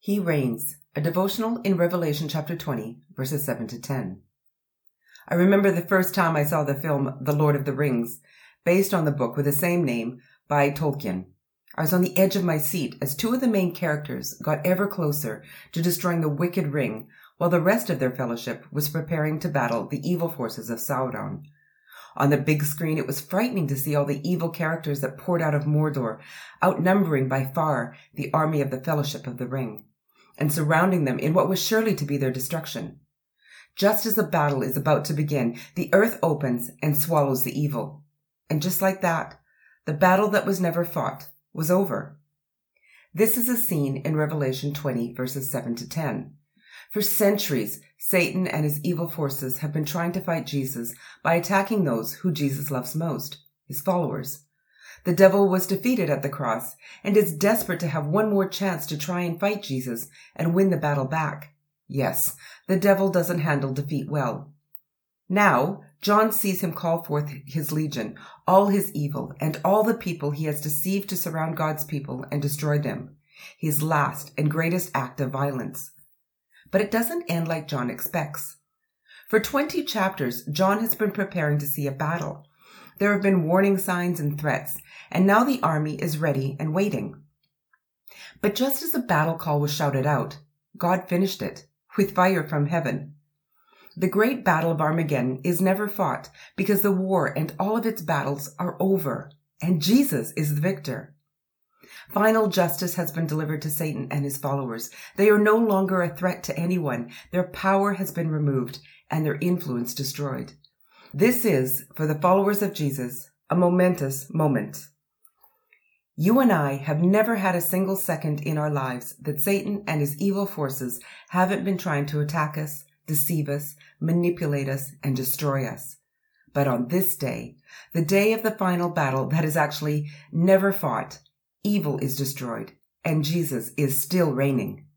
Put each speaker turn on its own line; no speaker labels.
He reigns, a devotional in Revelation chapter 20, verses 7 to 10. I remember the first time I saw the film The Lord of the Rings, based on the book with the same name by Tolkien. I was on the edge of my seat as two of the main characters got ever closer to destroying the wicked ring, while the rest of their fellowship was preparing to battle the evil forces of Sauron. On the big screen, it was frightening to see all the evil characters that poured out of Mordor, outnumbering by far the army of the Fellowship of the Ring and surrounding them in what was surely to be their destruction. Just as the battle is about to begin, the earth opens and swallows the evil. And just like that, the battle that was never fought was over. This is a scene in Revelation 20 verses 7 to 10. For centuries, Satan and his evil forces have been trying to fight Jesus by attacking those who Jesus loves most, his followers. The devil was defeated at the cross and is desperate to have one more chance to try and fight Jesus and win the battle back. Yes, the devil doesn't handle defeat well. Now, John sees him call forth his legion, all his evil, and all the people he has deceived to surround God's people and destroy them. His last and greatest act of violence. But it doesn't end like John expects. For 20 chapters, John has been preparing to see a battle. There have been warning signs and threats, and now the army is ready and waiting. But just as the battle call was shouted out, God finished it with fire from heaven. The great battle of Armageddon is never fought because the war and all of its battles are over and Jesus is the victor. Final justice has been delivered to Satan and his followers. They are no longer a threat to anyone. Their power has been removed and their influence destroyed. This is, for the followers of Jesus, a momentous moment. You and I have never had a single second in our lives that Satan and his evil forces haven't been trying to attack us, deceive us, manipulate us, and destroy us. But on this day, the day of the final battle that is actually never fought, evil is destroyed and Jesus is still reigning.